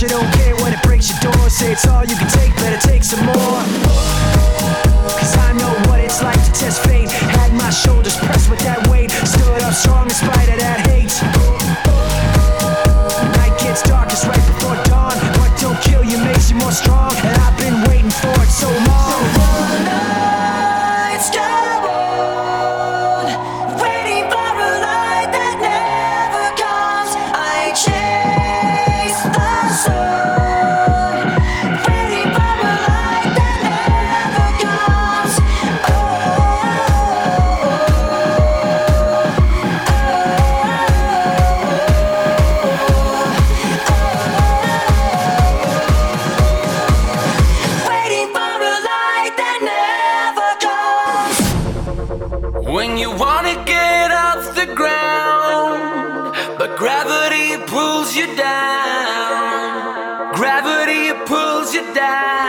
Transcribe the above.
You don't care when it breaks your door. Say it's all you can take, better take some more. now.